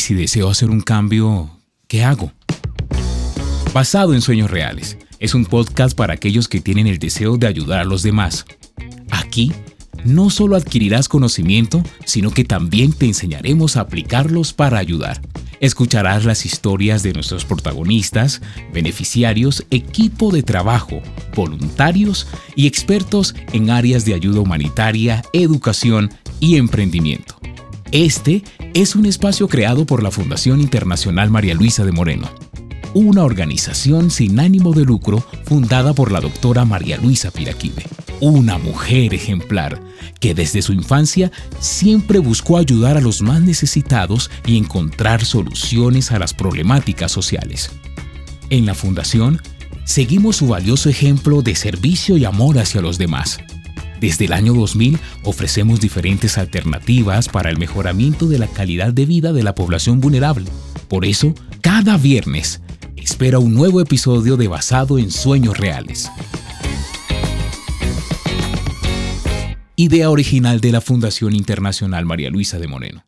¿Y si deseo hacer un cambio, qué hago? Basado en sueños reales, es un podcast para aquellos que tienen el deseo de ayudar a los demás. Aquí no solo adquirirás conocimiento, sino que también te enseñaremos a aplicarlos para ayudar. Escucharás las historias de nuestros protagonistas, beneficiarios, equipo de trabajo, voluntarios y expertos en áreas de ayuda humanitaria, educación y emprendimiento. Este es un espacio creado por la Fundación Internacional María Luisa de Moreno, una organización sin ánimo de lucro fundada por la doctora María Luisa Piraquive, una mujer ejemplar que desde su infancia siempre buscó ayudar a los más necesitados y encontrar soluciones a las problemáticas sociales. En la Fundación, seguimos su valioso ejemplo de servicio y amor hacia los demás. Desde el año 2000 ofrecemos diferentes alternativas para el mejoramiento de la calidad de vida de la población vulnerable. Por eso, cada viernes, espera un nuevo episodio de Basado en Sueños Reales. Idea original de la Fundación Internacional María Luisa de Moreno.